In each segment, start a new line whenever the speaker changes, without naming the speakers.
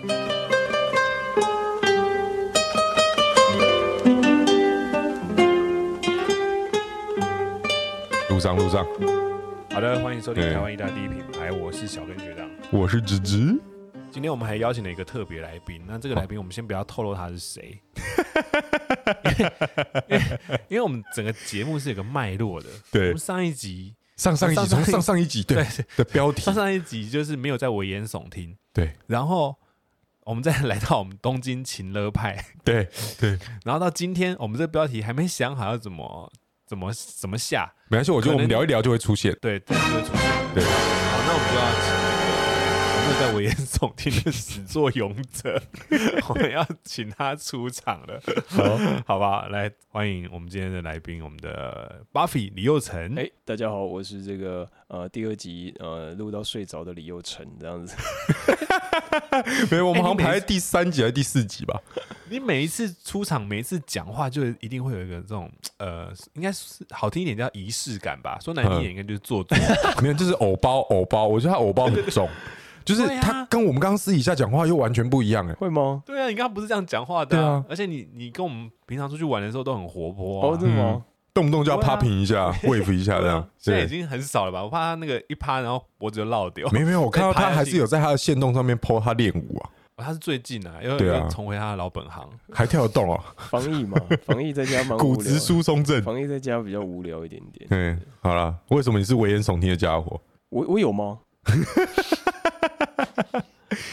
路上路上，
好的，欢迎收听台湾一大第一品牌，我是小根学长。
我是芝芝。
今天我们还邀请了一个特别来宾，那这个来宾我们先不要透露他是谁，因为因为我们整个节目是有个脉络的。对。我
对
们，上一集
上上一集从
上上一
上上一集对。的标题。
上，上一集就是没有在危言耸听，
对。
然后我们再来到我们东京情乐派，
对对，
然后到今天我们这个标题还没想好要怎么怎么怎么下，
没关系，我觉得我们聊一聊就会出现。
对，这就会出现。
对，
好，那我们就要在危言耸听的始作俑者，我们要请他出场了，
好，
好吧？来欢迎我们今天的来宾，我们的 Buffy 李佑成。
哎、大家好，我是这个呃第二集呃录到睡着的李佑成这样子。
没有，我们好像排在第三集还是第四集吧？
你每一次出场，每一次讲话，就一定会有一个这种呃，应该是好听一点叫仪式感吧，说难听一点应该就是做作。
没有，就是偶包偶包，我觉得他偶包很重，就是他跟我们刚刚私底下讲话又完全不一样哎。
会吗？
对啊，你刚刚不是这样讲话的、
对啊
而且你你跟我们平常出去玩的时候都很活泼、
哦，
啊。
真的吗？
动不动就要
对啊
popping 一下，wave 一下这样
对啊。现在已
对，
经很少了吧？我怕他那个一趴，然后脖子就落掉。
没有没有，我看到他还是有在他的线动上面 po 他练舞啊，
哦他是最近啊，又
对啊
又重回他的老本行。
还跳得动啊，
防疫嘛，防疫在家蛮无聊
骨质
的。
疏松症。
防疫在家比较无聊一点点。
嗯，好了，为什么你是危言耸听的家伙？
我我有吗？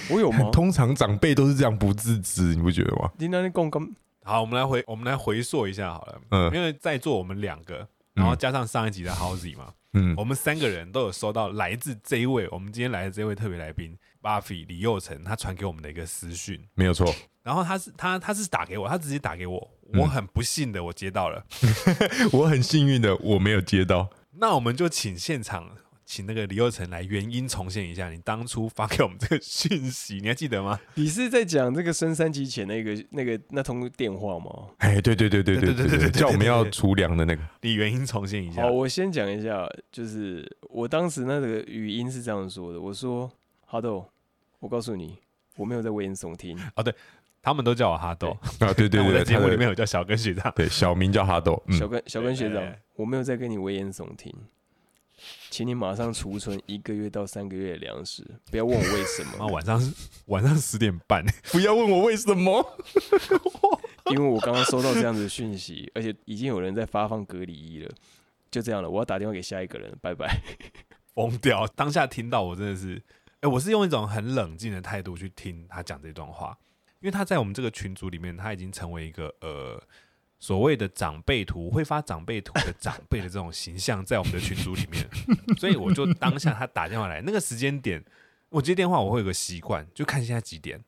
我有吗？
通常长辈都是这样不自知，你不觉得吗？
你那里共工
好，我们来回我们来回溯一下好了，
嗯
因为在座我们两个，然后加上上一集的 Howzy 嘛，
嗯
我们三个人都有收到来自这一位我们今天来的这位特别来宾 Buffy 李佑成他传给我们的一个私讯，
没有错，
然后他是他他是打给我，他直接打给我，
嗯
我很不幸的我接到了，
我很幸运的我没有接到。
那我们就请现场。请那个李又成来原因重现一下你当初发给我们这个讯息你还记得吗？
你是在讲这个升三级前那个那个那通电话吗？
哎对对对对对对对叫我们要厨粮的那个
你原因重现一下
好我先讲一下就是我当时那个语音是这样说的我说哈豆我告诉你我没有在危言耸听哦对
他们都叫我哈豆
对对
我在节目里面有叫小根学长
对小名叫哈豆
小根小根学长我没有在跟你危言耸听请你马上储存一个月到三个月的粮食，不要问我为什么，
晚上晚上十点半，
不要问我为什么，
因为我刚刚收到这样子的讯息，而且已经有人在发放隔离衣了。就这样了，我要打电话给下一个人，拜拜。
疯掉。当下听到我真的是，哎、我是用一种很冷静的态度去听他讲这段话，因为他在我们这个群组里面，他已经成为一个呃所谓的长辈图，会发长辈图的长辈的这种形象，在我们的群组里面，所以我就当下他打电话来那个时间点，我接电话我会有个习惯，就看现在几点，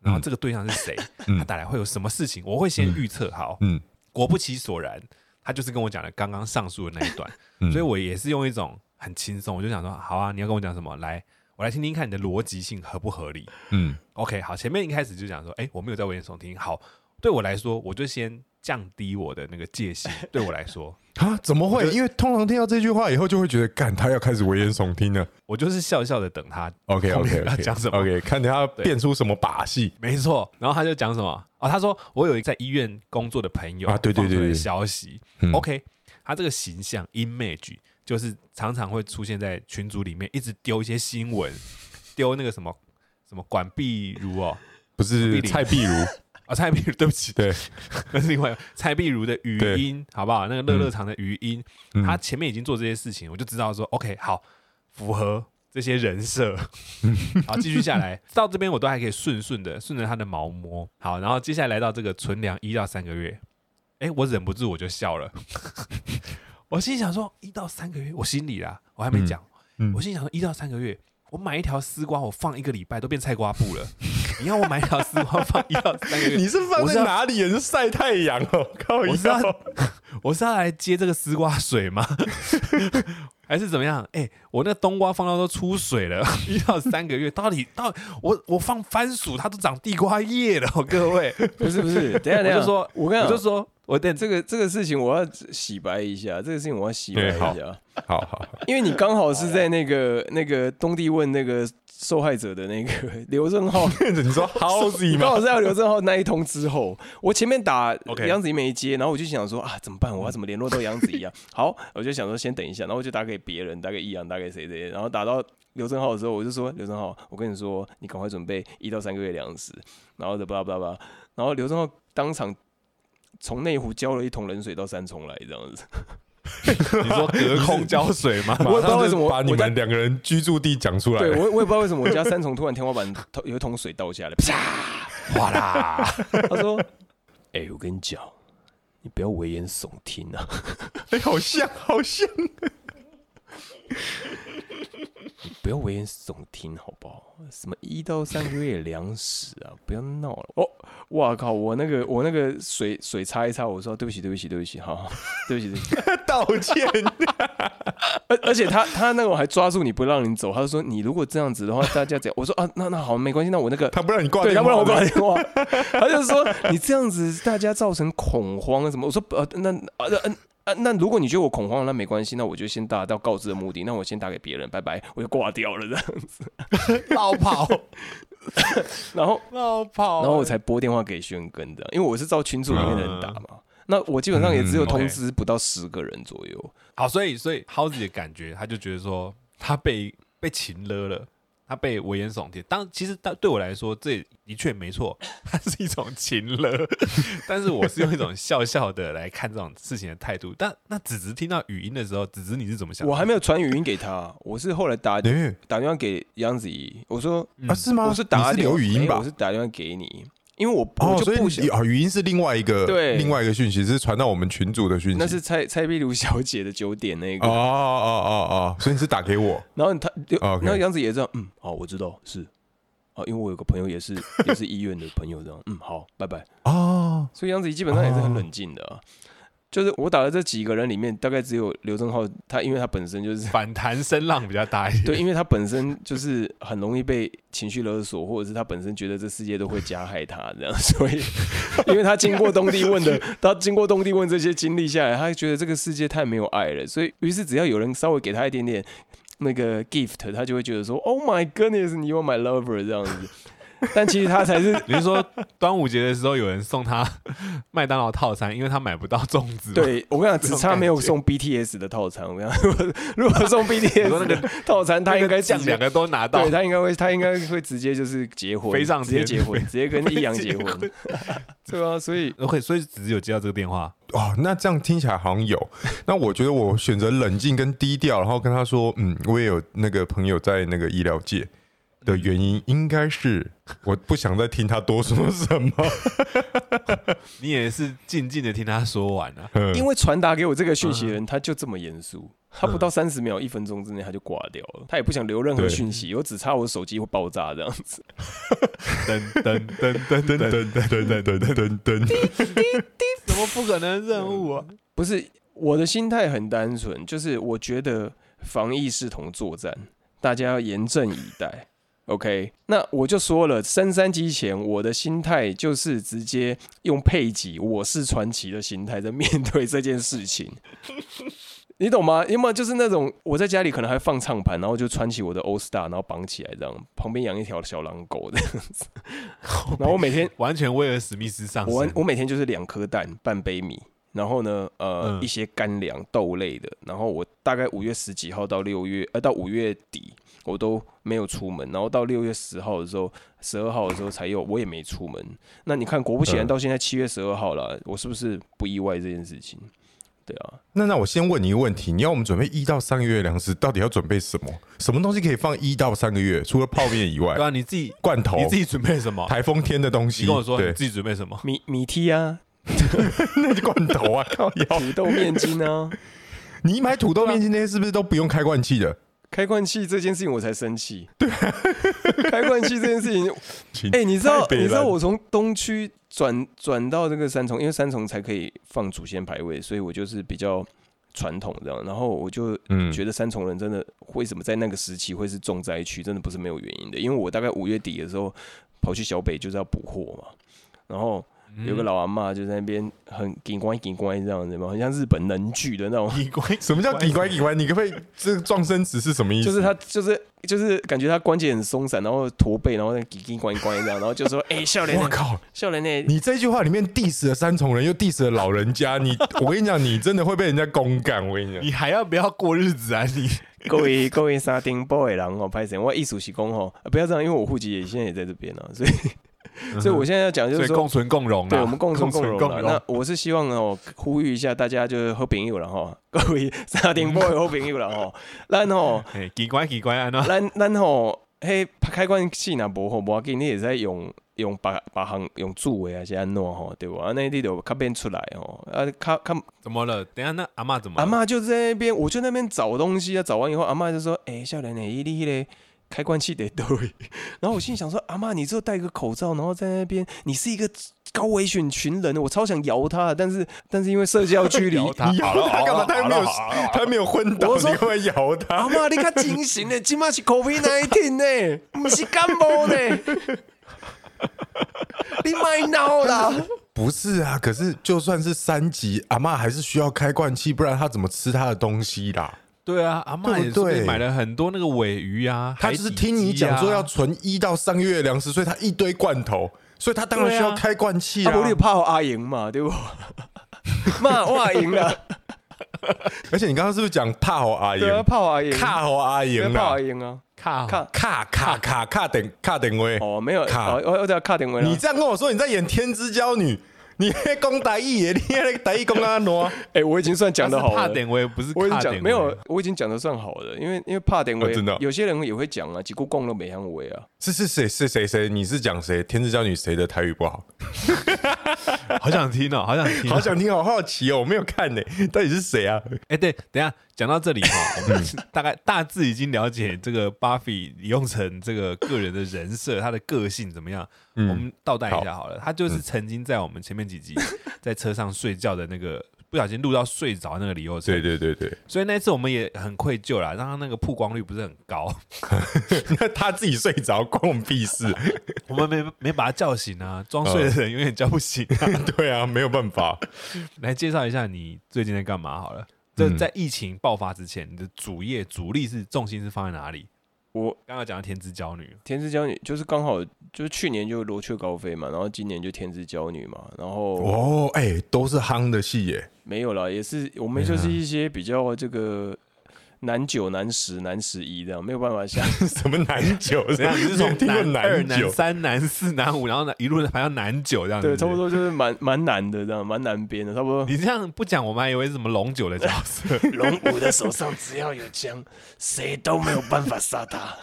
然后这个对象是谁，
嗯
他打来会有什么事情，我会先预测好，
嗯
果不其所然，他就是跟我讲了刚刚上述的那一段，
嗯
所以我也是用一种很轻松，我就想说，好啊，你要跟我讲什么？来，我来听听看你的逻辑性合不合理。
嗯
OK，好，前面一开始就讲说，哎、我没有在危言耸听。好，对我来说，我就先降低我的那个戒心。对我来说，
啊，怎么会？因为通常听到这句话以后，就会觉得，干他要开始危言耸听了。
我就是笑笑的等他。
，OK OK，
他讲什么
OK，看他要变出什么把戏。
没错，然后他就讲什么？哦，他说我有一个在医院工作的朋友
啊对对对
消息。
嗯
OK，他这个形象 image 就是常常会出现在群组里面，一直丢一些新闻，丢那个什么什么管壁如哦，
不是蔡壁如，
啊蔡碧如，对不起，
对，
那是另外蔡碧如的语音，好不好？那个乐乐长的语音，
嗯。
他前面已经做这些事情，我就知道说，OK，好，符合这些人设。好，继续下来，到这边我都还可以顺顺的顺着他的毛摸。好，然后接下来来到这个存粮一到三个月，哎，我忍不住我就笑了。我心里想说，一到三个月，我心里啦，我还没讲，
嗯。
我心里想说，一到三个月，我买一条丝瓜，我放一个礼拜都变菜瓜布了。你要我买一条丝瓜放一到三个月，
你是放
我是要
在哪里？也是晒太阳哦？靠
我是要！我是要来接这个丝瓜水吗？还是怎么样？哎、我那冬瓜放到都出水了，一到三个月，到底到底我我放番薯，它都长地瓜叶了、哦，各位，
不是不是，等下等下，
我就说，
我跟你，
我就说，我等
这个这个事情我要洗白一下，这个事情我要洗白一下，
好好，
因为你刚好是在那个那个东帝汶那个受害者的那个刘正浩，
你说 Howzy 吗？
刚好是要刘正浩那一通之后，我前面打杨子怡没接，然后我就想说啊，怎么办？我要怎么联络到杨子怡啊？好，我就想说先等一下，然后我就打给别人，打给易阳，打给谁谁，然后打到刘正浩的时候，我就说刘正浩，我跟你说，你赶快准备一到三个月粮食，然后的巴拉巴拉巴拉，然后刘正浩当场从内湖浇了一桶冷水到三重来，这样子。
你说隔空浇水吗？
我也不知道为什么
把你们两个人居住地讲出来。
对我我也不知道为什么我家三重突然天花板有一桶水倒下来，啪，哗啦。他说：“哎、我跟你讲，你不要危言耸听啊。”
哎，好像，好像。
不要危言耸听，好不好？什么一到三个月粮食啊，不要闹了！哦，哇靠！我那个我那个水水擦一擦，我说对不起，对不起，对不起，好，对不起，对不起。
道歉。
而而且他他那个还抓住你不让你走，他就说你如果这样子的话，大家怎样？我说啊，那那好，没关系，那我那个
他不让你挂
对，
电话，
他不让我挂电话，他就说你这样子大家造成恐慌啊什么？我说呃那啊那啊那如果你觉得我恐慌，那没关系，那我就先达到告知的目的，那我先打给别人，拜拜，我就挂掉了这样子。
绕跑，
然后
绕跑，
然后我才拨电话给轩根的，因为我是照群组里面的人打嘛。那我基本上也只有
嗯
通知不到十个人左右。
好，所以所以 Howzy 的感觉，他就觉得说他被被擒了了，他被危言耸听。当其实当对我来说，这的确没错，它是一种情了，但是我是用一种笑笑的来看这种事情的态度。但那子子听到语音的时候，子子你是怎么想的？
我还没有传语音给他，我是后来打
对
打电话给杨子怡，我说
啊，是吗？
我是打
你是留语音吧
哎我？是打电话给你，因为我
哦，
我就不想
语音是另外一个
对
另外一个讯息，是传到我们群组的讯息。
那是蔡蔡碧如小姐的九点那个，
哦哦哦哦，所以你是打给我
然后他，
哦 OK
然后杨子怡也这样，嗯，好，我知道是，啊，因为我有个朋友也是也是医院的朋友，这样，嗯，好，拜拜。
哦，
所以杨子怡基本上也是很冷静的啊。就是我打的这几个人里面，大概只有刘正浩，他因为他本身就是
反弹声浪比较大一点。
对，因为他本身就是很容易被情绪勒索，或者是他本身觉得这世界都会加害他这样，所以因为他经过东帝汶的，他经过东帝汶这些经历下来，他觉得这个世界太没有爱了，所以于是只要有人稍微给他一点点那个 gift，他就会觉得说，Oh my goodness，你 are my lover 这样子。但其实他才是
你是说端午节的时候有人送他麦当劳套餐，因为他买不到粽子？
对我跟你讲，只差没有送 BTS 的套餐。我跟你讲，如果如果送 BTS
那个
的套餐，他应该直接
酱两个都拿到
对。他应该会，他应该会直接就是结婚，
飞上
直接结婚，直接跟易阳结婚，对啊，所以
OK，所以只有接到这个电话，
哦，那这样听起来好像有。那我觉得我选择冷静跟低调，然后跟他说，嗯，我也有那个朋友在那个医疗界的原因，应该是 我不想再听他多说什么。
你也是静静的听他说完啊。
嗯
因为传达给我这个讯息的人，他就这么严肃，他不到三十秒、一分钟之内他就挂掉了，他也不想留任何
对
讯息，我只差我手机会爆炸这样子。
噔噔噔噔噔噔噔噔噔噔，
噔，
什么不可能任务啊？
不是我的心态很单纯，就是我觉得防疫是同作战，大家要严阵以待。OK，那我就说了，升三级前，我的心态就是直接用配给“我是传奇”的心态在面对这件事情，你懂吗？要么就是那种我在家里可能还放唱盘，然后就穿起我的 All Star，然后绑起来这样，旁边养一条小狼狗这样子，然后我每天
完全威尔史密斯上。
我我每天就是两颗蛋，半杯米，然后呢，呃，
嗯
一些干粮、豆类的。然后我大概五月十几号到六月，呃，到五月底我都没有出门，然后到六月十号的时候，十二号的时候才有，我也没出门。那你看，果不其然，
嗯
到现在七月十二号了，我是不是不意外这件事情？对啊，
那那我先问你一个问题：你要我们准备一到三个月的粮食，到底要准备什么？什么东西可以放一到三个月？除了泡面以外
对，啊，你自己
罐头
你、自己准备什么？
台风天的东西。
你跟我说你
对，
自己准备什么？
米米梯啊，
那就罐头啊，靠腰！
土豆面筋啊，
你买土豆面筋那些是不是都不用开罐器的？
开罐器这件事情我才生气。对，开罐器这件事情，
请
哎、你知道你知道我从东区转转到这个三重，因为三重才可以放祖先牌位，所以我就是比较传统这样。然后我就
嗯
觉得三重人真的为什么在那个时期会是重灾区，真的不是没有原因的。因为我大概五月底的时候跑去小北就是要补货嘛，然后
嗯
有个老阿妈就在那边很紧乖紧乖这样子嘛，很像日本能剧的那种，
奇怪，
什么叫底乖底乖？你可不可以这个撞声词是什么意思？
就是他就是就是感觉他关节很松散，然后驼背，然后在紧紧乖乖这样，然后就说：“哎、笑脸，
我靠！
笑脸呢，
你这句话里面 diss 了三重人，又 diss 了老人家，你我跟你讲，你真的会被人家公干。我跟你讲，
你还要不要过日子啊？你
各位各位沙丁 boy 狼哦，拍谁？我艺术系工哦，啊不要这样，因为我户籍也现在也在这边啊，所以 所以我现在要讲就是说
共。存共荣啊，
对，我们共存共荣。那我是希望哦，呼吁一下大家，就是好朋友了哈，各位沙丁 boy 好朋友了哈。咱吼，
哎，奇怪奇怪啊，喏，
咱咱吼，迄开关器若无好无要紧，你会使用用把把行用住的还是安怎吼，对不？安尼你就较变出来吼，啊，较较
怎么了？等下那阿嬷怎么？
阿嬷就在那边，我就那边找东西啊，找完以后，阿嬷就说：“哎、少年呢，你迄个开关器得对。”然后我心里想说：“阿嬷，你只有戴个口罩，然后在那边，你是一个高危险群人，我超想摇他的，但是但是因为社交距离，
摇他
你摇他干嘛？他又没有他没有昏倒，你干嘛摇
阿
他？
嬷你较精神呢，今嘛是 COVID 19呢，不是感冒呢，你卖闹啦！
不是啊，可是就算是三级，阿嬷还是需要开罐器，不然她怎么吃她的东西啦？
对啊，阿妈也是
对？不对
买了很多那个尾鱼啊，
他就是听你讲说要存一到三个月的粮食，所以他一堆罐头，所以他当然需要开罐器
啊，
啊
不，你有怕我阿莹嘛，对不？骂我阿赢了，
而且你刚刚是不是讲怕好阿
对啊，
赢？
怕我阿莹，
卡好阿
对
赢
怕我阿！莹啊，
卡。
卡。
卡卡卡卡点卡点位，
哦，没有，
卡。
哦，我我在卡点位了
你。这样跟我说你在演《天之娇女》，你还讲台语耶？你那个台语讲啊烂？
哎，我已经算讲的好了。
怕点位不是
我已经
卡点位
讲没有，我已经讲的算好了，因为因为怕点位
哦真的哦，
有些人也会讲啊，几股共都没安慰啊。
是是谁是谁谁？你是讲谁？《天之娇女》谁的台语不好？
好想听哦，好想听哦，
好想听，好好奇哦！我没有看呢，到底是谁啊？
哎，对，等一下讲到这里哈，我们大概大致已经了解这个 Buffy 李用成这个个人的人设，他的个性怎么样。我们倒带一下好了，他就是曾经在我们前面几集在车上睡觉的那个。不小心录到睡着那个李佑成，
对对对对，
所以那次我们也很愧疚啦，让他那个曝光率不是很高，
那 他自己睡着关我们屁事。
我们没没把他叫醒啊，装睡的人永远叫不醒啊。
对啊，没有办法。
来介绍一下你最近在干嘛好了。这
嗯
在疫情爆发之前，你的主业主力是重心是放在哪里？
我
刚刚讲的天之娇女，
天之娇女就是刚好就是去年就罗雀高飞嘛，然后今年就天之娇女嘛，然后
哦，哎，都是夯的戏耶。
没有啦，也是我们就是一些比较这个男九、男十、男十一这样，没有办法像
什么男九？
这样？你是从男二、男
男？
三、男四、男五，然后一路排到男九这样？
对，差不。多就是蛮蛮难的这样，蛮难编的，差不多。
你这样不讲，我们还以为是什么龙九的角色。
龙五的手上只要有枪，谁都没有办法杀他。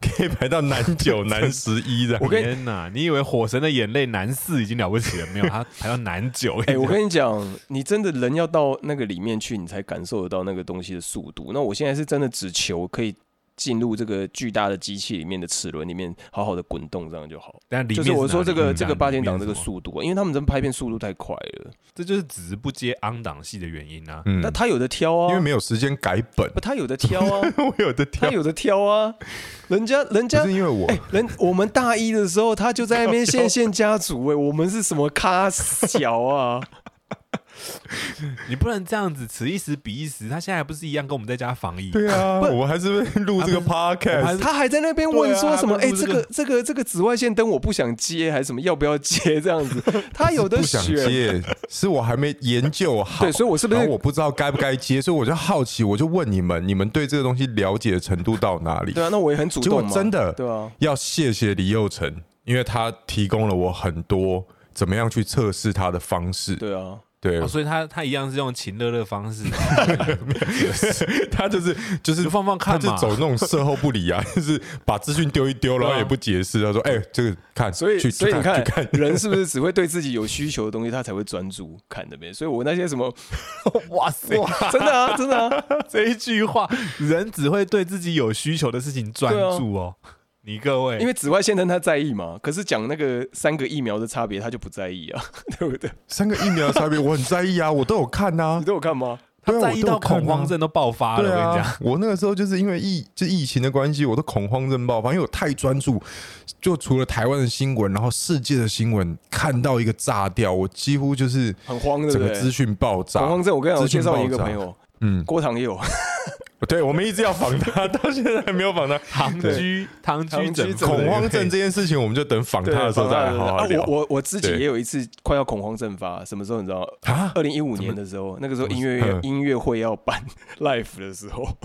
可以排到男九、男十一的。
我跟
天哪！你以为火神的眼泪男四已经了不起了？没有，他排到男九。
哎、我跟你讲，你真的人要到那个里面去，你才感受得到那个东西的速度。那我现在是真的只求可以进入这个巨大的机器里面的齿轮里面，好好的滚动，这样就好。
但
就是我说这个这个八点档这个，速度啊，因为他们真拍片速度太快了。
这就是只是不接昂档戏的原因啊。
嗯。
那他有的挑啊，
因为没有时间改本，
不他有的挑啊，
我有的挑，
他有的挑啊，人家人家
是因为我。
哎、人我们大一的时候，他就在那边 线线家族哎、我们是什么咖小啊？
你不能这样子，此一时彼一时。他现在还不是一样跟我们在家防疫？
对啊，我们还是录这个
还
podcast，
他还在那边问说什么？哎、
这个
这个这个紫外线灯我不想接，还是什么要不要接这样子？他有的
不想
选。
接，是我还没研究好。
对，所以我是不是
我不知道该不该接，所以我就好奇，我就问你们，你们对这个东西了解的程度到哪里？
对啊？那我也很主动嘛，
真的
对啊，
要谢谢李佑成，因为他提供了我很多怎么样去测试他的方式。
对啊，
对
哦，，所以他他一样是用情乐乐方式，
他就是就是
放放看嘛。
就走那种事后不理啊，就是把资讯丢一丢，然后也不解释。他说：“哎，这个看，
所以
去
所以你看
看，去看
人是不是只会对自己有需求的东西，他才会专注看那边？所以我那些什么，
哇塞，
真的啊，真的啊，
这一句话，人只会对自己有需求的事情专注哦。你各位，
因为紫外线灯他在意嘛，可是讲那个三个疫苗的差别，他就不在意啊，对不对？
三个疫苗的差别我很在意啊，我都有看呐
你，都有看吗？
他
对啊我
在意到恐慌症都爆发了。
对
我跟你讲，
啊，我那个时候就是因为疫就疫情的关系，我都恐慌症爆发，因为我太专注，就除了台湾的新闻，然后世界的新闻，看到一个炸掉，我几乎就是
很慌，对不对
整个资？讯爆炸
恐。慌症，我跟你讲，我介绍一个朋友，
嗯，
郭唐佑，
对，我们一直要访他，到现在还没有访他。
唐居唐
唐
居诊
居
恐慌症这件事情，我们就等访他的时候再来好好
啊
聊。
我我我自己也有一次快要恐慌症发，什么时候你知道？
啊。
二零一五年的时候，那个时候音乐
嗯。
音乐会要办 live 的时候，
哦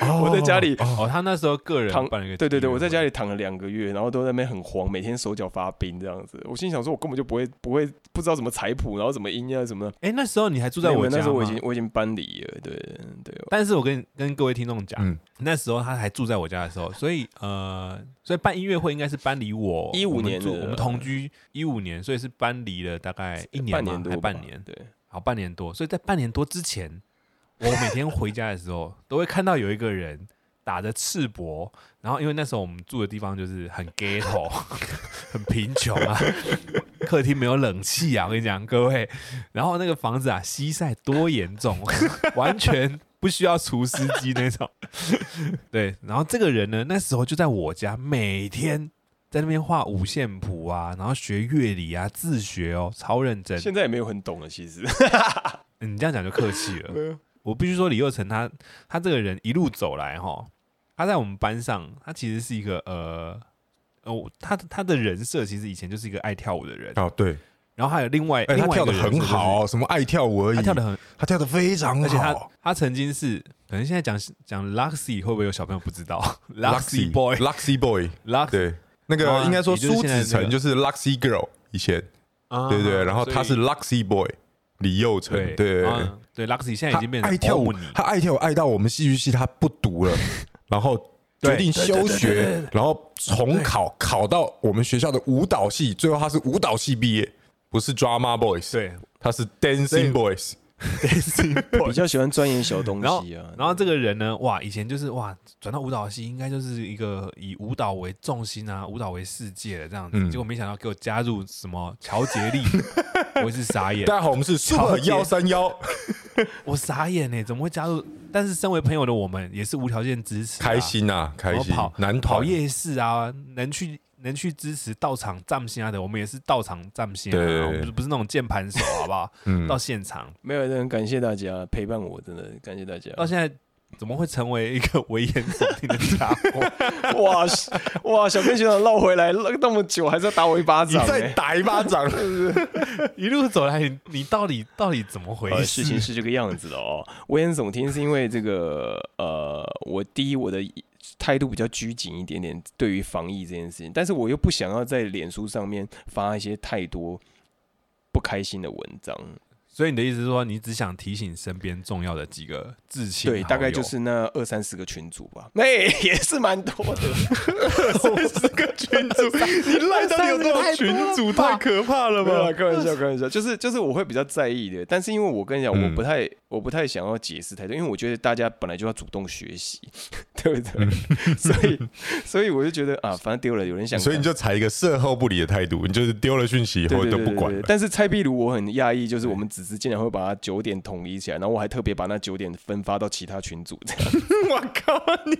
我在家里
哦，他那时候个人
躺对对对，我在家里。躺了两个月，然后都在那边很慌，每天手脚发冰这样子。我心想说，我根本就不会不会不知道怎么采谱，然后怎么音啊什么的。
哎，那时候你还住在我家
那时候我已经我已经搬离了，对对。
但是我跟跟各位听众讲，
嗯
那时候他还住在我家的时候，所以呃，所以办音乐会应该是搬离我一五
年
我们同居一五年，所以是搬离了大概一年
半年多，
还半年，
对，
好半年多。所以在半年多之前，我每天回家的时候都会看到有一个人打着赤膊，然后因为那时候我们住的地方就是很 ghetto，很贫穷啊，客厅没有冷气啊，我跟你讲各位，然后那个房子啊西晒多严重，完全不需要除湿机那种。对，然后这个人呢，那时候就在我家，每天在那边画五线谱啊，然后学乐理啊，自学哦，超认真。
现在也没有很懂了，其实。
嗯你这样讲就客气了。我必须说，李佑成他他这个人一路走来哈，他在我们班上，他其实是一个呃哦，他他的人设其实以前就是一个爱跳舞的人，
哦，对，
然后还有另外，
哎，
另外一
他跳的很好，什么爱跳舞而已，
他跳的很，
他跳的非常
而且他
好。
他曾经是，可能现在讲讲 Luxy 会不会有小朋友不知道？Luxy Boy
Luxy
Boy，Lux
对，那
哦
个应该说苏子成就是 Luxy Girl 以前，
啊
对对，然后他是 Luxy Boy 李佑成，
对
对对
啊对 Luxy 现在已经变成
爱跳舞他爱跳舞爱到我们戏剧系他不读了，然后决定休学，然后重考考到我们学校的舞蹈系，最后他是舞蹈系毕业，不是 Drama Boys，
对。
他是 Dancing Boys，
比较喜欢钻研小东西啊。
然后这个人呢，哇，以前就是哇，转到舞蹈系，应该就是一个以舞蹈为重心啊，舞蹈为世界的这样子。
嗯
结果没想到给我加入什么乔杰利，我也是傻眼，
大家好，我们是
乔杰
幺三幺，
我傻眼呢，怎么会加入？但是身为朋友的我们也是无条件支持、
开。心啊，开心
跑，
男团
跑夜市啊，能去能去支持到场站线啊的，我们也是到场站线
对对对
啊，我们不是不是那种键盘手，好不好？
嗯
到现场，
没有，很感谢大家陪伴我，真的感谢大家。
到现在怎么会成为一个危言耸听的家伙？
哇哇，小编学长绕回来绕那么久，还是要打我一巴掌、欸。
再打一巴掌，是不是
一路走来，你你到底到底怎么回？事
情是这个样子的哦。危言耸听是因为这个呃，我第一我的态度比较拘谨一点点，对于防疫这件事情，但是我又不想要在脸书上面发一些太多不开心的文章。
所以你的意思是说，你只想提醒身边重要的几个至亲
对，大概就是那二三十个群主吧，那、也是蛮多的。
二三十个群主，你赖到底有多少群主？太可怕了吧？
开玩笑，开玩笑，就是就是我会比较在意的，但是因为我跟你讲，
嗯
我不太我不太想要解释太多，因为我觉得大家本来就要主动学习，对不对？所以所以我就觉得啊，反正丢了有人想，
所以你就采一个事后不理的态度，你就是丢了讯息以后都不管了。
但是蔡壁如我很讶异，就是我们只是竟然会把它九点统一起来，然后我还特别把那九点分发到其他群组，这样。
我靠，你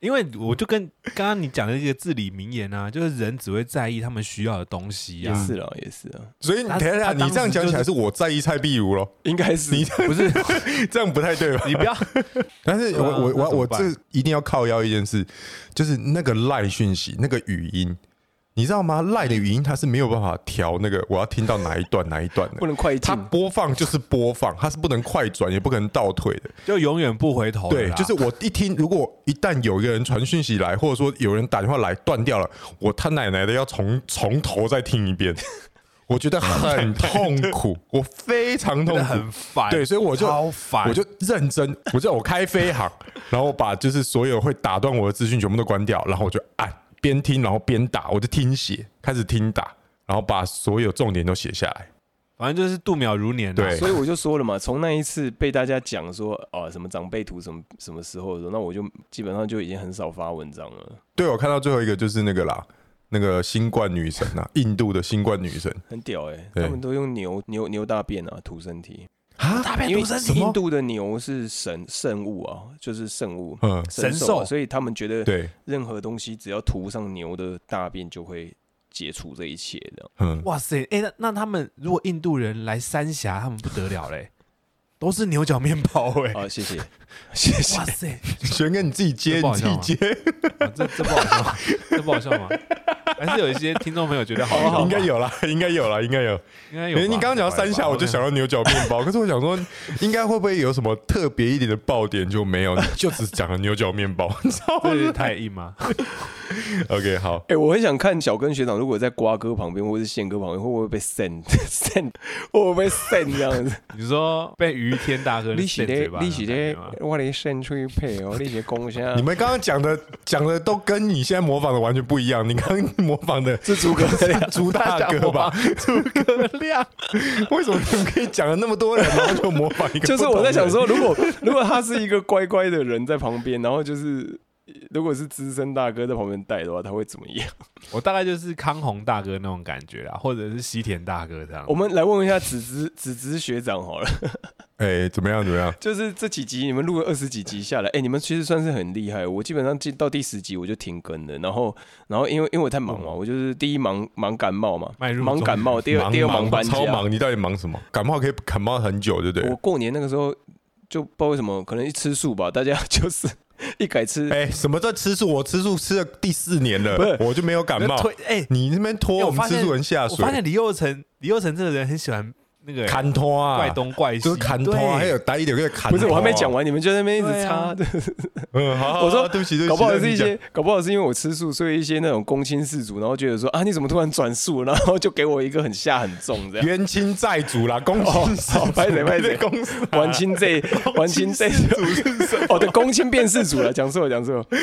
因为我就跟刚刚你讲的一个至理名言啊，就是人只会在意他们需要的东西
也
啊，
是啊，也是啊，
所以你等一下，你这样讲起来是我在意蔡碧如咯，
应该是。
你
不是。
这样不太对吧？
你不要。
但是我我我我这一定要靠腰一件事，就是那个赖讯息那个语音，你知道吗？赖的语音它是没有办法调那个我要听到哪一段哪一段的，
不能快
它。播放就是播放，它是不能快转，也不可能倒退的。
就永远不回头的
对，就是我一听，如果一旦有一个人传讯息来，或者说有人打电话来断掉了，我他奶奶的要从从头再听一遍，我觉得很痛苦，我非常痛苦，
很烦，
对，所以我就我就认真，我就我开飞行，然后把就是所有会打断我的资讯全部都关掉，然后我就按边听然后边打，我就听写，开始听打，然后把所有重点都写下来。
反正就是度秒如年、啊。
对。
所以我就说了嘛，从那一次被大家讲说啊什么长辈图什么什么时候的时候，那我就基本上就已经很少发文章了，
对我看到最后一个就是那个啦，那个新冠女神啊，印度的新冠女神。
很屌哎、
对。
他们都用牛牛牛大便啊涂身体，
啊，
大便
因为印度的牛是神圣物啊，就是圣物。
嗯，
神
兽啊，
兽。
所以他们觉得
对，
任何东西只要涂上牛的大便，就会解除这一切的。
嗯，
哇塞，哎、那那他们如果印度人来三峡，他们不得了嘞，都是牛角面包哎、
好，谢谢，谢谢
哇。塞，
玄哥你自己接，你自
这不好笑
己接，
啊这这不好笑吗？这不好笑吗？还是有一些听众朋友觉得好笑吗？
应该有啦，应该有啦，应该有。
应该有吧。
因为你刚刚讲到三峡，我就想到牛角面包，可是我想说，应该会不会有什么特别一点的爆点就没有，你就只讲了牛角面包，你知道吗
太硬吗？
OK，好，
哎、我很想看小根学长，如果在瓜哥旁边或是宪哥旁边，会不会被 send send，会不会被 send 这样子？
你说被于天大哥
你
扇嘴，巴
你是咧
那种感觉吗，
我咧 send 出去配哦，你是公虾
你，们刚刚讲的讲的都跟你现在模仿的完全不一样。你刚刚模仿的
是诸葛亮，
朱大哥吧？
诸葛亮，
为什么你们可以讲了那么多人，然后就模仿一个？
就是我在想，说，如果如果他是一个乖乖的人在旁边，然后就是如果是资深大哥在旁边带的话，他会怎么样？
我大概就是康宏大哥那种感觉啦，或者是西田大哥这样。
我们来问一下子之子之学长好了，
哎，怎么样？怎么样？
就是这几集你们录了二十几集下来，哎、你们其实算是很厉害。我基本上进到第十集我就停更了，然后然后因为因为我太忙嘛，我就是第一忙忙感冒嘛，忙感冒，第二
忙
第二忙搬家，
超忙，你到底忙什么？感冒可以感冒很久，对不对
我？过年那个时候就不知道为什么，可能一吃素吧，大家 就是 一改吃，
哎，什么叫吃素？我吃素吃了第四年了，
不是
我就没有感冒。
推哎、
你那边拖我们吃素人下水，
我发现李佑成，李佑成这个人很喜欢那个、
砍拖啊，
怪东怪西，
就是砍拖啊，还有带一点个砍。
不是我还没讲，完，你们就在那边一直插，
嗯，好，好
我说
对不起，对不起，
搞不好是一些，搞不好是因为我吃素，所以一些那种公亲世族，然后觉得说啊，你怎么突然转素，然后就给我一个很下很重这样。
冤亲债主啦，公亲氏
哦拍谁拍谁。
公司。啊
完亲这。完亲这哦，对，公亲变世主了，讲错了，讲错了。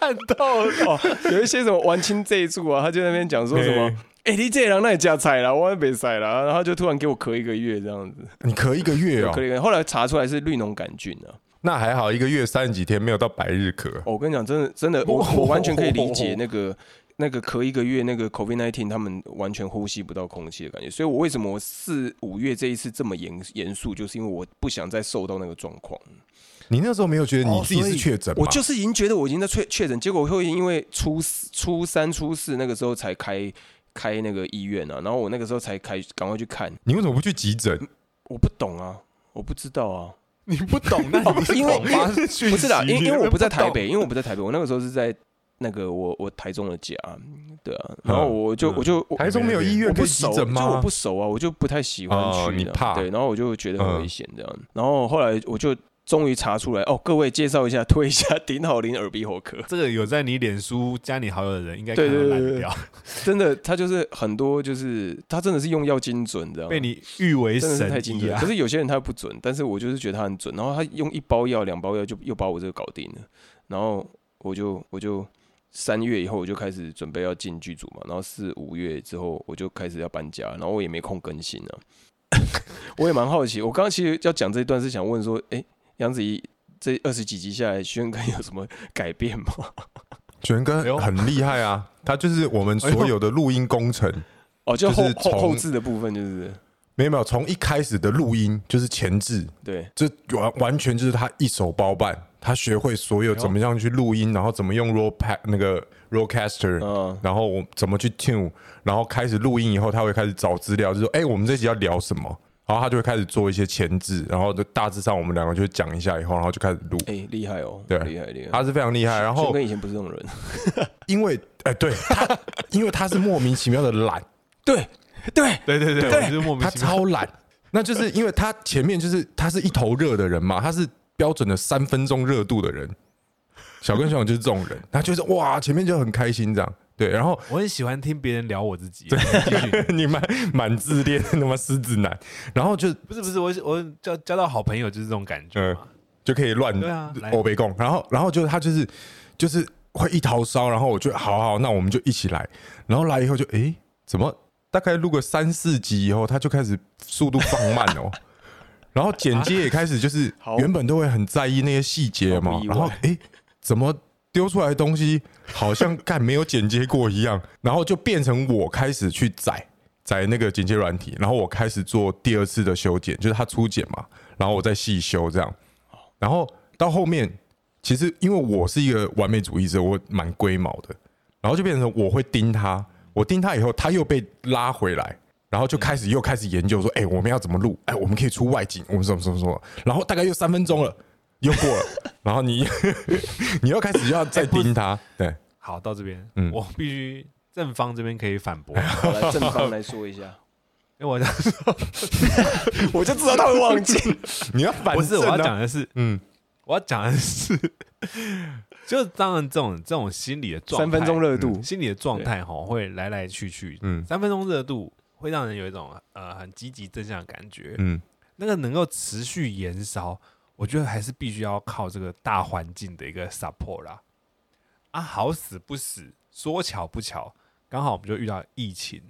烂透了。
哦，有一些什么完亲这一柱啊，他就在那边讲说什么
嘿，
哎、你这人那也加菜啦，我也没菜啦，然后就突然给我咳一个月这样子，
你咳一个月哦
咳，一个月，后来查出来是绿脓杆菌啊。
那还好，一个月三十几天没有到百日咳。
哦我跟你讲，真的真的，我 我完全可以理解那个那个咳一个月那个 COVID nineteen 他们完全呼吸不到空气的感觉，所以我为什么四五月这一次这么严严肃，就是因为我不想再受到那个状况。
你那时候没有觉得你
哦
自己是确诊吗？
我就是已经觉得我已经在确确诊，结果会因为初初三、初四那个时候才开开那个医院啊，然后我那个时候才开赶快去看，
你为什么不去急诊？
我不懂啊，我不知道啊，
你不懂，那你不是
因为不是啦，因因为我不在台北，因为我不在台北，我那个时候是在那个我我台中的家，对啊，然后我就
嗯。
我就我
台中没有医院
我不熟，就我不？熟啊，我就不太喜欢
哦
去的，
你怕。
对，然后我就觉得很
嗯。
危险这样，然后后来我就终于查出来，哦，各位介绍一下，推一下 顶好林耳鼻喉科，
这个有在你脸书加你好友的人，应该看到
对对对对
烂掉，
真的，他就是很多就是他真的是用药精准知道吗，
被你誉为
真的是太
神医
精准可！是有些人他不准，但是我就是觉得他很准。然后他用一包药、两包药就又把我这个搞定了。然后我就我就三月以后我就开始准备要进剧组嘛，然后四五月之后我就开始要搬家，然后我也没空更新了。我也蛮好奇，我刚刚其实要讲这一段是想问说，哎、杨子怡这二十几集下来，轩哥有什么改变吗？
轩哥很厉害啊，他就是我们所有的录音工程，
哦，就后
就是
后后置的部分就是。
没有没有，从一开始的录音就是前置，
对，
这完完全就是他一手包办，他学会所有怎么样去录音，然后怎么用 roll pack 那个 rollcaster，、
嗯，
然后我怎么去 tune，然后开始录音以后，他会开始找资料，就说哎、我们这集要聊什么，然后他就会开始做一些前置，然后就大致上我们两个就讲一下以后，然后就开始录。
哎、厉害哦，
对
厉害厉害。
他是非常厉害，然后
轩哥以前不是这种人，
因为哎、对他，因为他是莫名其妙的懒，
对 对，
对对对，
对
我就是莫名
他
其妙。
超懒，那就是因为他前面就是他是一头热的人嘛，他是标准的三分钟热度的人。小根小长就是这种人，他就是哇，前面就很开心这样，对，然后
我很喜欢听别人聊我自己。对
你蛮蛮自恋，他妈狮子男，然后就
不是不是，我我交交到好朋友就是这种感觉嘛。
就可以乱
对啊来
欧北贡，然后然后就他就是就是会一头烧，然后我就好好，那我们就一起来，然后来以后就诶，怎么大概录个三四集以后，他就开始速度放慢哦。然后剪接也开始就是原本都会很在意那些细节嘛然后诶，怎么丢出来的东西好像干没有剪接过一样，然后就变成我开始去宰载那个剪接软体，然后我开始做第二次的修剪，就是他初剪嘛，然后我再细修这样，然后到后面，其实因为我是一个完美主义者，我蛮龟毛的，然后就变成我会盯他，我盯他以后，他又被拉回来。然后就开始又开始研究说，哎、我们要怎么录？哎、我们可以出外景，我们什么什么什么。然后大概又三分钟了，又过了，然后你 你又开始要再盯他，对，
好，到这边，
嗯。
我必须正方这边可以反驳，
好来正方来说一下，
因 为我想
我就知道他会忘记。
你要反
不是我要
正啊
讲的是，
嗯，
我要讲的是，就当然这种这种心理的状态，
三分钟热度，
心理的状态哈，会来来去去，
嗯。
三分钟热度会让人有一种呃很积极正向的感觉，
嗯，
那个能够持续延烧，我觉得还是必须要靠这个大环境的一个 support 啦。啊，好死不死，说巧不巧，刚好我们就遇到疫情，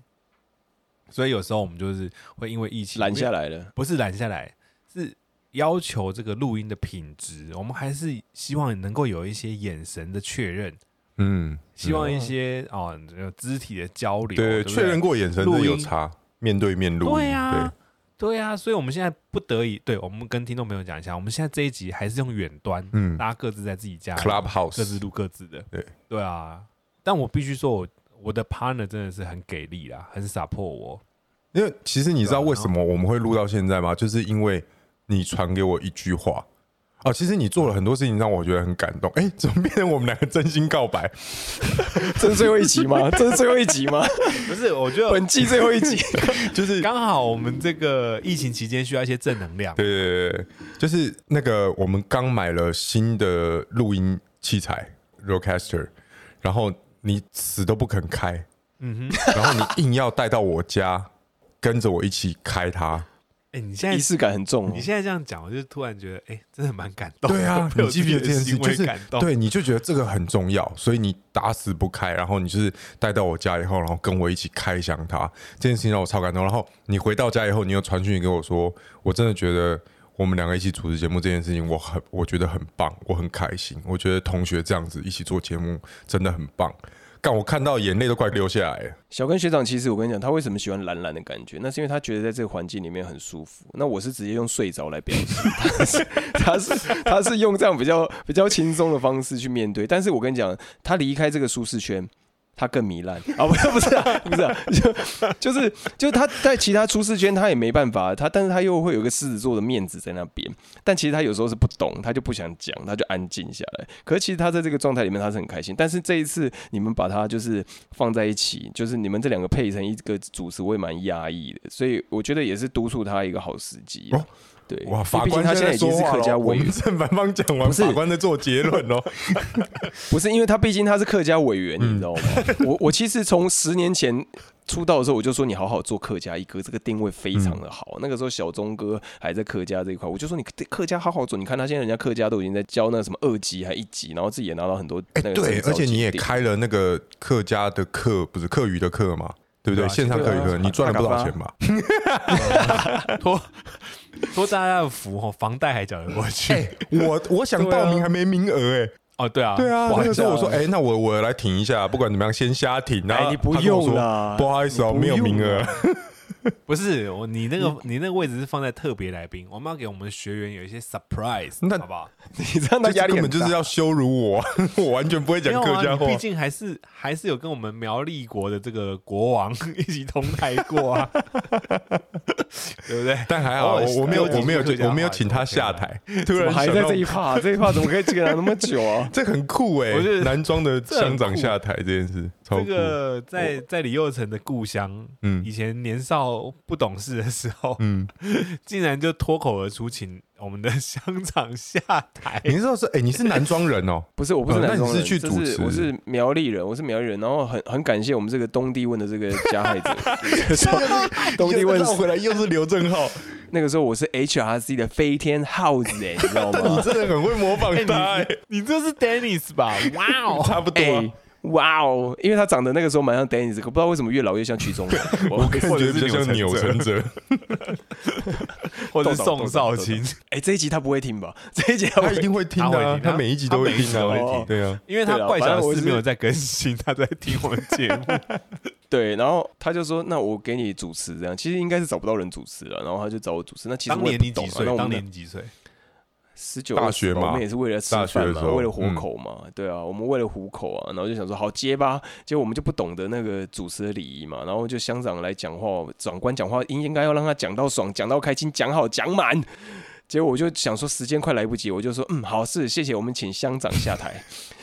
所以有时候我们就是会因为疫情
拦下，来了。
不是拦下来，是要求这个录音的品质，我们还是希望能够有一些眼神的确认，
嗯，
希望一些哦有肢体的交流，
对，
不
确认过眼神
录
有差，面对面录音，
对呀、对呀、所以我们现在不得已，对我们跟听众朋友讲一下，我们现在这一集还是用远端，
嗯
大家各自在自己家
，Clubhouse，
各自录各自的，
对
对啊。但我必须说我我的 partner 真的是很给力啦，很 support 我。
因为其实你知道为什么我们会录到现在吗？就是因为你传给我一句话。哦，其实你做了很多事情让我觉得很感动。哎，怎么变成我们两个真心告白？
这是最后一集吗？这是最后一集吗？
不是，我觉得
本季最后一集。
就是
刚好我们这个疫情期间需要一些正能量。
对对对对，就是那个我们刚买了新的录音器材 Rodecaster，然后你死都不肯开，
嗯哼，
然后你硬要带到我家，跟着我一起开它。
哎、你现在
仪式感很重、哦
你。现在这样讲，我就突然觉得，哎、真的蛮感动的。
对啊，
被我
你记不记得这件事？
自己的行
就是
感动。
对，你就觉得这个很重要，所以你打死不开，然后你就是带到我家以后，然后跟我一起开箱它。这件事情让我超感动。然后你回到家以后，你又传讯息给我说，我真的觉得我们两个一起主持节目这件事情，我很我觉得很棒，我很开心。我觉得同学这样子一起做节目真的很棒。干，我看到眼泪都快流下来。
小根学长，其实我跟你讲，他为什么喜欢蓝蓝的感觉？那是因为他觉得在这个环境里面很舒服。那我是直接用睡着来表示，他是他是他是用这样比较比较轻松的方式去面对。但是我跟你讲，他离开这个舒适圈。他更糜烂啊！不是不是啊，不是啊，就就是就是他在其他出事圈他也没办法，他但是他又会有个狮子座的面子在那边，但其实他有时候是不懂，他就不想讲，他就安静下来。可是其实他在这个状态里面他是很开心，但是这一次你们把他就是放在一起，就是你们这两个配成一个主持，我也蛮压抑的，所以我觉得也是督促他一个好时机。对，
哇，法官
他现在已经是客家委员，
正反方讲完，法官在做结论哦。
不是因为他毕竟他是客家委员，
嗯
你知道吗？我我其实从十年前出道的时候，我就说你好好做客家一哥，这个定位非常的好。那个时候小钟哥还在客家这一块，我就说你客家好好做。你看他现在人家客家都已经在教那什么二级还一级，然后自己也拿到很多
哎、
那个
对，而且你也开了那个客家的课，不是课余的课嘛？对不对？线上课余课，
对啊
你赚了不少钱吧？
托托 大家的福哦，房贷还缴得过去。
哎、我我想报名还没名额哎、
哦，对啊，
对啊，那
不好意思
个时候我说，哎、那我我来停一下，不管怎么样，先瞎挺。然后
哎，你不用了，
不好意思哦，没有名额。
不是我，你那个你那个位置是放在特别来宾，我们要给我们学员有一些 surprise，
那
好不好？
你这样压力
根本就是要羞辱我，我完全不会讲客家话
你毕。竟还是还是有跟我们苗栗国的这个国王一起同台过啊，对不对？
但还好，我我没有我没有我没有
话
请他下台，突然
还在这一趴？这一趴怎么可以这个那么久啊？
这很酷哎、
我觉得
男装的乡长下台这件事超
这
酷。
个在在李佑成的故乡，
嗯
以前年少不懂事的时候，
嗯，
竟然就脱口而出请我们的乡长下台。
你知道是哎、你是男装人哦、
不是，我不是
哦那你
南庄人，
是去主持
我是苗栗人，我是苗栗人，然后很很感谢我们这个东帝汶的这个加害者，东帝汶
回来又是刘正浩，
那个时候我是 HRC 的飞天耗子哎、你知道吗你？
真的很会模仿
哎
他、哎
你你这是 Dennis 吧？哇哦！
差不多
哇哦！因为他长得那个时候蛮像 Dennis，可不知道为什么越老越像曲中人。我
我感觉比较像钮
或者是
承泽，
或者是 宋少卿，
哎、这一集他不会听吧？这一集他
一定会听的、啊
他
每一集都会听的、
会听
对啊，
因为他怪小
是
没有在更新，他在听我们节目。
对，然后他就说：“那我给你主持这样，其实应该是找不到人主持了。”然后他就找我主持。那其实
当
我也不懂啊。
年你几岁
那？我
当
们
年你几岁？
十九
大学嘛
我们也是为了吃
大学
饭嘛，为了活
嗯
口嘛，对啊，我们为了糊口啊，然后就想说好接吧，结果我们就不懂得那个主持的礼仪嘛，然后就乡长来讲话，长官讲话应应该要让他讲到爽，讲到开心，讲好讲满。结果我就想说时间快来不及，我就说嗯好是谢谢，我们请乡长下台。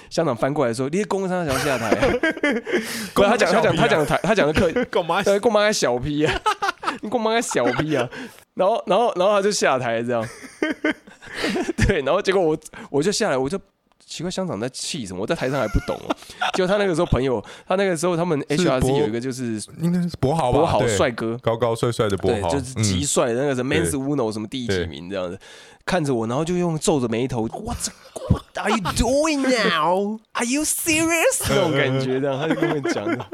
乡长翻过来说：“你工商想下台、啊？”不是他讲他讲他讲的台他讲的客
干嘛？
对，干嘛还小批啊？你干嘛还小批啊？然后，然后，然后他就下台这样。对，然后结果我我就下来，我就奇怪乡长在气什么？我在台上还不懂哦。结果他那个时候朋友，他那个时候他们 HRC 有一个就是
应该是博豪吧？
博豪
对
帅哥，
高高帅帅的博，豪，
就是
嗯
极帅的那个什么 Men's
对
Uno 什么第几名这样子，看着我，然后就用皱着眉头，What What are you doing now? Are you serious？那种感觉，这样他就跟我讲的。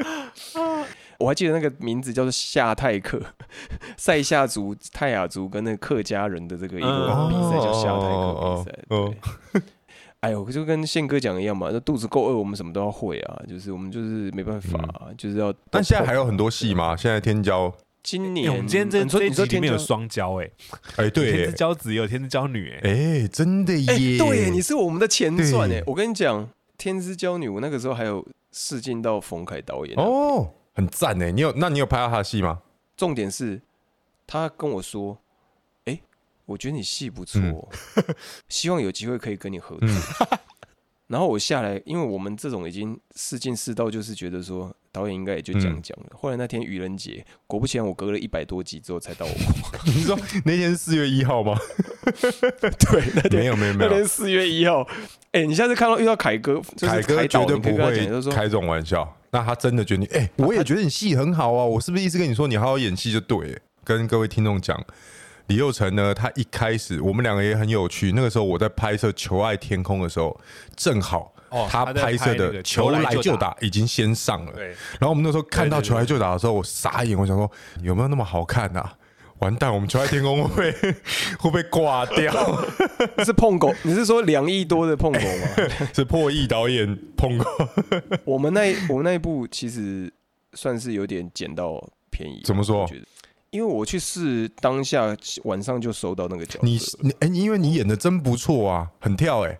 我还记得那个名字叫做夏泰克，塞夏族、泰雅族跟那个客家人的这个一个
嗯
比赛叫夏泰克比赛。
哦
对，哎呦，就跟宪哥讲的一样嘛，那肚子够饿，我们什么都要会啊，就是我们就是没办法啊，就是要。
嗯但现在还有很多戏吗？现在天骄，
欸
今年
我们今天这
你说
里面有双骄哎，
哎，对
天之，骄子也有天之骄女哎，
哎，真的
哎、
耶，
对，你是我们的前传哎
对！
我跟你讲，《天之骄女》，我那个时候还有试镜到冯凯导演哦。
哦，很赞哎，你有那你有拍到他的戏吗？
重点是，他跟我说：“哎、我觉得你戏不错、哦，希望有机会可以跟你合作。
嗯
然后我下来，因为我们这种已经试镜试到，就是觉得说导演应该也就讲讲了。后来那天愚人节，果不其然，我隔了一百多集之后才到我。
你说那天是四月一号吗？
对，那天
没有没有没有
那天，四月一号。哎、你下次看到遇到凯哥，就是
凯哥
导
绝对不会开这种玩笑。那他真的觉得你，哎、我也觉得你戏很好啊，我是不是一直跟你说，你好好演戏就对了？跟各位听众讲，李佑成呢，他一开始我们两个也很有趣。那个时候我在拍摄《求爱天空》的时候，正好
哦
他拍摄的《
拍那个
球来就打》已经先上了。
对，
然后我们那时候看到《
对对对
球来就打》的时候，我傻眼，我想说有没有那么好看啊？完蛋，我们《球爱天空》会不会会不会挂掉？
是碰狗，你是说两亿多的碰狗吗？
是破亿导演碰狗，
我们那一我们那一部其实算是有点捡到便宜。
怎么说
因为我去试当下晚上就收到那个角色，
你你哎、因为你演的真不错啊，很跳哎、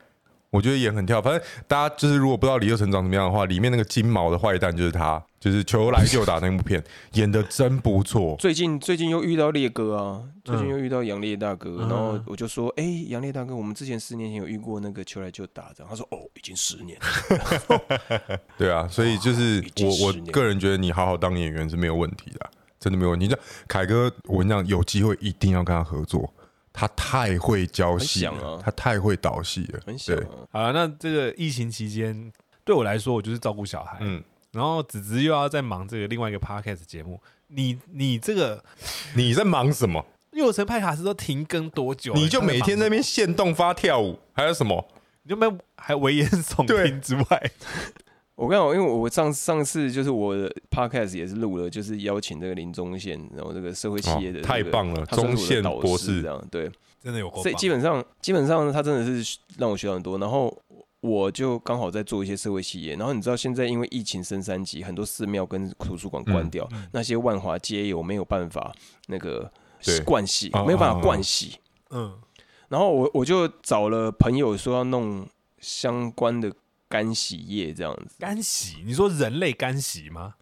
我觉得演很跳。反正大家就是如果不知道李佑成长怎么样的话，里面那个金毛的坏蛋就是他，就是球来就打那部片，演的真不错。
最近最近又遇到烈哥啊，最近
嗯
又遇到杨烈大哥，
嗯。
然后我就说，哎、杨烈大哥，我们之前十年前有遇过那个球来就打这样，他说，哦，已经十年了，
对啊，所以就是
已经
我我
十年
个人觉得你好好当演员是没有问题的啊，真的没有问题。这凯哥，我跟你讲，有机会一定要跟他合作，他太会教戏
很想啊，
了他太会导戏了，对，
很想啊、
好了，那这个疫情期间对我来说，我就是照顾小孩，
嗯，
然后子子又要在忙这个另外一个 podcast 节目，你你这个
你在忙什么？
六神派卡斯都停更多久了？
你就每天在那边现动发跳舞，还有什么？
你就没有还危言耸
对
听之外，
我跟你讲，因为我上上次就是我的 podcast 也是录了，就是邀请这个林宗宪，然后这个社会企业的、
太棒了
他算是我的
宗宪博士
这样对，
真的有够
所以基本上基本上他真的是让我学到很多，然后我就刚好在做一些社会企业，然后你知道现在因为疫情升三级，很多寺庙跟图书馆关掉，
嗯
那些万华街友没有办法那个
对
灌洗
啊，
没有办法
啊啊
灌洗，
嗯，
然后我我就找了朋友说要弄相关的干洗液这样子。
干洗，你说人类干洗吗？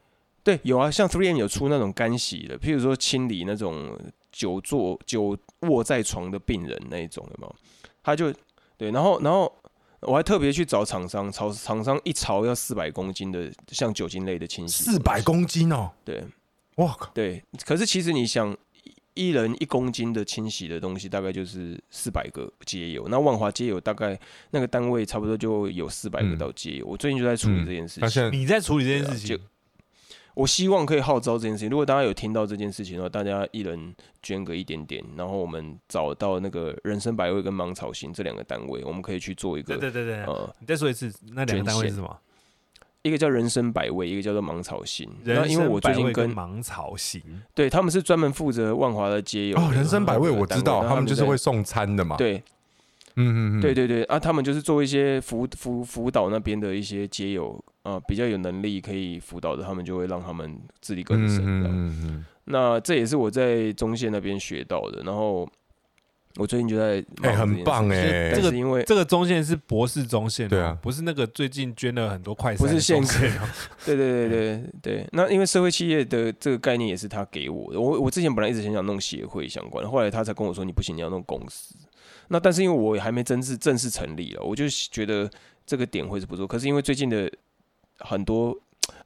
对，有啊，像 Three M 有出那种干洗的，譬如说清理那种久坐久卧在床的病人那一种，有没有？他就对，然后然后我还特别去找厂商，潮厂商一槽要四百公斤的，像酒精类的清洗，
四百公斤哦，
对
哇靠！
对。可是其实你想，一一人一公斤的清洗的东西，大概就是四百个街友。那万华街友大概那个单位差不多就有四百个
嗯
到街友。我最近就在处理这件事情。
你在处理这件事情
就，我希望可以号召这件事情。如果大家有听到这件事情的话，大家一人捐个一点点，然后我们找到那个人生百味跟芒草心这两个单位，我们可以去做一个
对对对对，
呃，
你再说一次，那两个单位是什么？
一个叫人生百味，一个叫做芒草心。那
人
因为我最近跟
芒草型，
对他们是专门负责万华的街友
哦，人生百味我知道，他们就是会送餐的嘛。，
对。
嗯嗯嗯，
对对对啊，他们就是做一些辅辅辅导那边的一些街友啊，比较有能力可以辅导的，他们就会让他们自力更生
嗯。嗯嗯
那这也是我在中线那边学到的，然后我最近就在
哎很棒哎
但是因为
这个中线是博士中线、哦，
对啊
不是那个最近捐了很多快餐
不是线
中线哦。
对对对对对，那因为社会企业的这个概念也是他给我的。我我之前本来一直很想弄协会相关的，后来他才跟我说你不行，你要弄公司。那但是因为我还没正式正式成立了，我就觉得这个点会是不错。可是因为最近的很多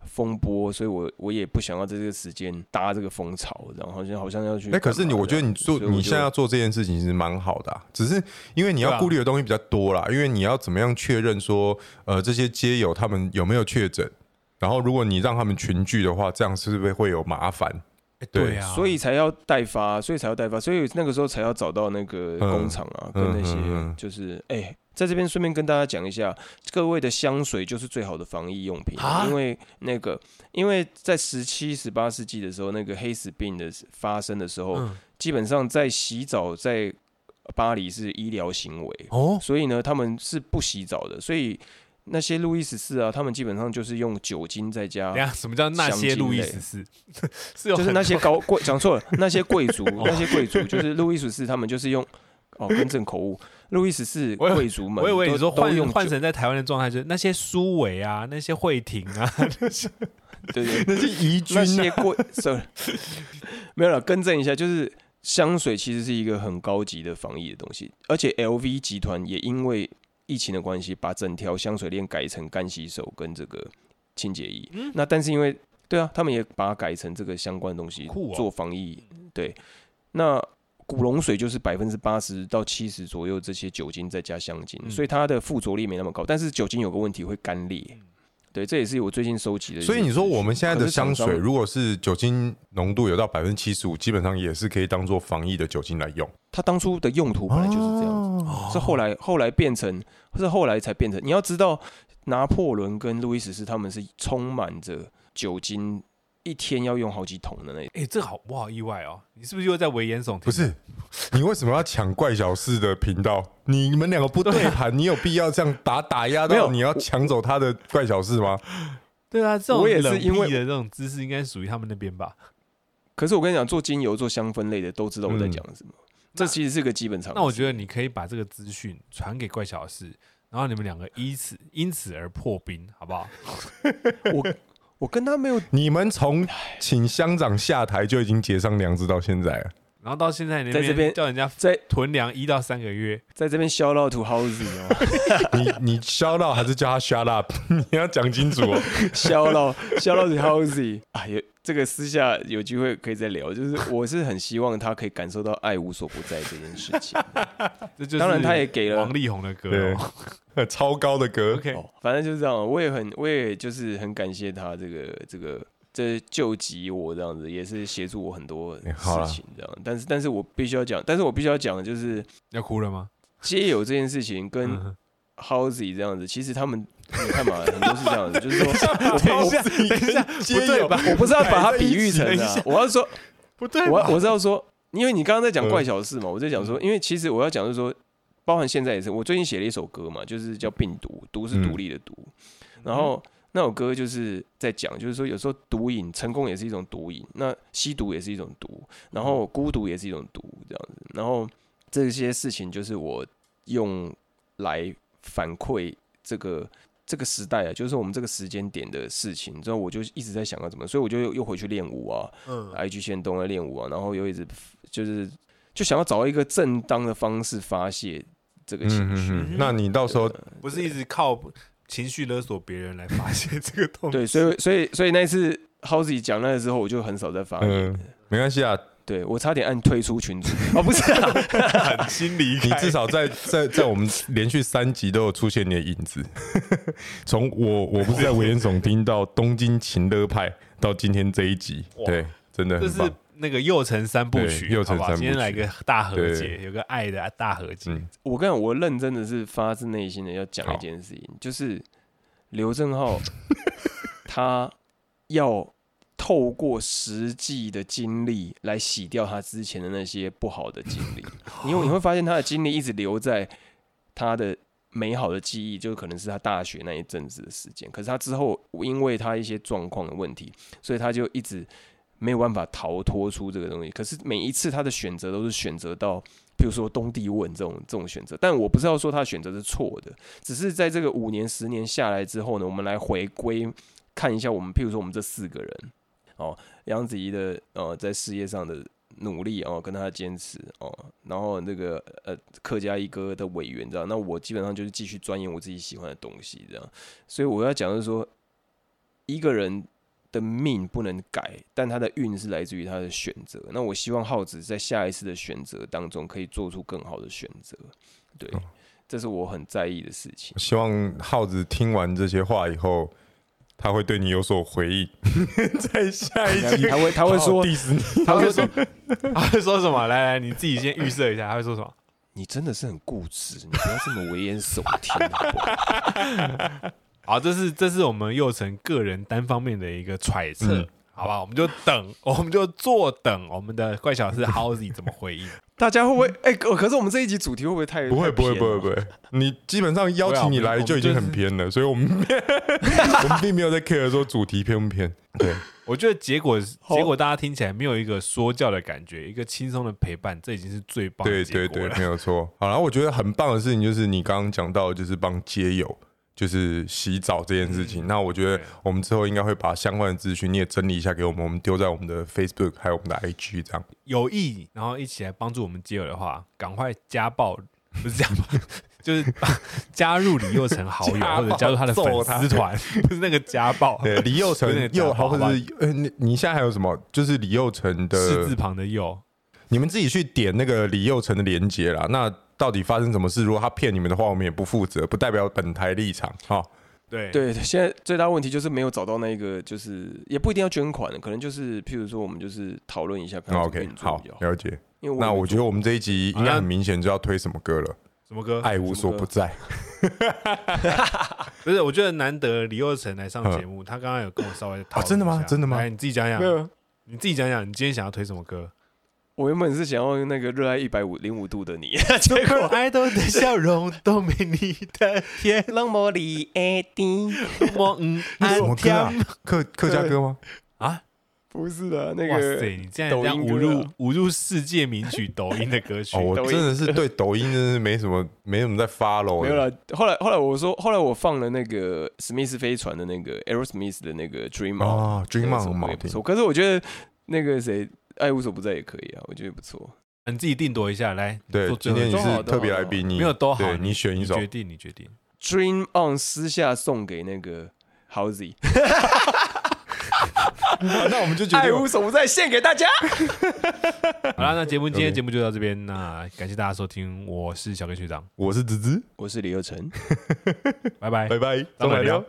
风波，所以我我也不想要在这个时间搭这个风潮，然后好像好像要去。
哎，可是你，我觉得你做你现在要做这件事情其实蛮好的啊、只是因为你要顾虑的东西比较多啦，因为你要怎么样确认说，呃，这些街友他们有没有确诊，然后如果你让他们群聚的话，这样是不是会有麻烦？对
对啊，
所以才要代发，所以才要代发，所以那个时候才要找到那个
嗯
工厂啊，
嗯
跟那些就是哎、在这边顺便跟大家讲一下，各位的香水就是最好的防疫用品，
啊
因为那个因为在十七、十八世纪的时候，那个黑死病的发生的时候，
嗯。
基本上在洗澡在巴黎是医疗行为，
哦，
所以呢，他们是不洗澡的，所以那些路易十四啊，他们基本上就是用酒精在加
等下什么叫那些路易十四？是
就是那些高贵，讲错了，那些贵族，那些贵族，就是路易十四，他们就是用哦，更正口误，路易十四贵族们
我以为你说换
用
换成在台湾的状态，就是那些苏维啊，那些惠廷啊，
对对，
那是移军
那
啊，
些贵，sorry，没有了，更正一下，就是香水其实是一个很高级的防疫的东西，而且 LV 集团也因为疫情的关系，把整条香水链改成干洗手跟这个清洁液。
嗯
那但是因为对啊，他们也把它改成这个相关的东西
哦
做防疫。对，那古龙水就是百分之八十到七十左右这些酒精再加香精，
嗯
所以它的附着力没那么高。但是酒精有个问题会干裂。对，这也是我最近收集的。
所以你说我们现在的香水，如果是酒精浓度有到百分之七十五，基本上也是可以当做防疫的酒精来用。
它当初的用途本来就是这样子。
哦
是后来后来变成，是后来才变成。你要知道，拿破仑跟路易十四他们是充满着酒精，一天要用好几桶的那种。
哎，这好我好意外哦，你是不是又在危言耸听？
不是，你为什么要抢怪小事的频道？你们两个不对盘，你有必要这样打打压
没有
到你要抢走他的怪小事吗？
对啊，这种
我也是
冷
因为
僻的这种姿势应该属于他们那边吧？
可是我跟你讲，做精油、做香氛类的都知道我在讲什么。这其实是个基本常识。
那我觉得你可以把这个资讯传给怪小事，然后你们两个依此因此而破冰，好不好？
我我跟他没有
你们从请乡长下台就已经结上梁子到现在了。
然后到现在你
在这边
叫人家
在
囤粮一到三个月，
在这边消到 to house 哦，
你 你 shout out 还是叫他 shut up？你要讲清楚哦。
消到消到 to house 啊，有这个私下有机会可以再聊。就是我是很希望他可以感受到爱无所不在这件事情。当然他也给了
王力宏的歌。
超高的歌
OK，
哦，反正就是这样，我也很，我也就是很感谢他这个这个这救急我这样子，也是协助我很多事情这样。但是，但是我必须要讲，但是我必须要讲的就是
要哭了吗？
街友这件事情跟
嗯
Housey 这样子，其实他们你看嘛，很多是这样子，就是说，我
等一下，
我
等一下，
不对吧？
我不是要把它比喻成
等一
啊，我要说，
不对
我？我是要说，因为你刚刚在讲
嗯。
怪小事嘛，我在讲说，因为其实我要讲就是说，包含现在也是，我最近写了一首歌嘛，就是叫《病毒》，毒是独立的毒，然后那首歌就是在讲，就是说有时候毒瘾成功也是一种毒瘾，那吸毒也是一种毒，然后孤独也是一种毒，这样子，然后这些事情就是我用来反馈这个。这个时代啊，就是我们这个时间点的事情，之后我就一直在想要怎么，所以我就又又回去练舞啊，
嗯
，IG 线动在练舞啊，然后又一直就是就想要找一个正当的方式发泄这个情绪。
嗯嗯嗯，那你到时候
不是一直靠情绪勒索别人来发泄这个痛。
对，所以所以所以那一次 Howzy 讲那个之后，我就很少再发言。
嗯，没关系啊，
对我差点按退出群组 哦，不是啊，
很心离开。
你至少在在在我们连续三集都有出现你的影子。从我我不是在危言耸听到东京情乐派到今天这一集，
哇
对，真的
这是
很棒。
那个右城三部曲，
对右城三部曲
今天来个大和解，有个爱的大和解。
嗯，
我跟你讲，我认真的是发自内心的要讲一件事情，就是刘正浩他要透过实际的经历来洗掉他之前的那些不好的经历，因 为你会发现他的经历一直留在他的美好的记忆，就可能是他大学那一阵子的时间。可是他之后因为他一些状况的问题，所以他就一直没有办法逃脱出这个东西。可是每一次他的选择都是选择到，比如说东帝汶这种这种选择。但我不是要说他的选择是错的，只是在这个五年十年下来之后呢，我们来回归看一下我们，譬如说我们这四个人，哦，杨子怡的呃在事业上的。努力哦，跟他坚持哦，然后那个呃客家一哥的委员这样，那我基本上就是继续钻研我自己喜欢的东西这样，所以我要讲的是说，一个人的命不能改，但他的运是来自于他的选择。那我希望浩子在下一次的选择当中可以做出更好的选择，对，这是我很在意的事情。
希望浩子听完这些话以后。他会对你有所回应，在下一集
他会他会说，
他会说，他会说什么？来来，你自己先预设一下，他会说什么？
你真的是很固执，你不要这么危言耸听。
好，这是这是我们佑成个人单方面的一个揣测。好吧，我们就等，我们就坐等我们的怪小事 Howzy 怎么回应。
大家会不会？哎，可是我们这一集主题会不会太
不会不会不会不会？你基本上邀请你来就已经很偏了，所以我们 我们并没有在 care 说主题偏不偏。对，
我觉得结果结果大家听起来没有一个说教的感觉，一个轻松的陪伴，这已经是最棒。
对对对，没有错。好了，我觉得很棒的事情就是你刚刚讲到，就是帮街友。就是洗澡这件事情，那我觉得我们之后应该会把相关的资讯你也整理一下给我们，我们丢在我们的 Facebook 还有我们的 IG 这样。
有意然后一起来帮助我们接友的话，赶快加爆不是这样吗？就是加入李佑成好友 或者加入他的粉丝团，不是那个家暴。
对，李佑成 佑或者是呃，你你现在还有什么？就是李佑成的
四字旁的佑，
你们自己去点那个李佑成的连接啦。那到底发生什么事？如果他骗你们的话，我们也不负责，不代表本台立场。哈，
对
对，现在最大问题就是没有找到那个，就是也不一定要捐款，可能就是譬如说，我们就是讨论一下。
OK，好，了解。那我觉得我们这一集应该很明显就要推什么歌了？
什么歌？
爱无所不在。
不是，我觉得难得李佑成来上节目，他刚刚有跟我稍微讨论。
真的吗？真的吗？
来，你自己讲讲。你自己讲讲，你今天想要推什么歌？
我原本是想要用那个热爱一百五零五度的你，
结果爱豆的笑容都没你的甜。
冷漠里爱的
我嗯，什么歌啊？客客家歌吗？
啊，
不是的，那个哇
塞，你这样这样侮辱侮辱世界名曲抖音的歌曲。
我真的是对抖音真是没什么 没什么在发喽。
没有了。后来后来我说，后来我放了那个史密斯飞船的那个 Aerosmith 的那个 Dream On
啊，Dream On
也不错。可是我觉得那个谁。爱无所不在也可以啊，我觉得不错。
你自己定夺一下来。
对，今天你是特别来宾，你
没有多好，
你选一首，
决定你决定。
Dream on 私下送给那个 Howzy。
那我们就决定
爱无所不在献给大家。
好了，那节目今天节目就到这边，那感谢大家收听，我是小根学长，
我是子子，
我是李佑成，
拜 拜
拜拜，
再聊。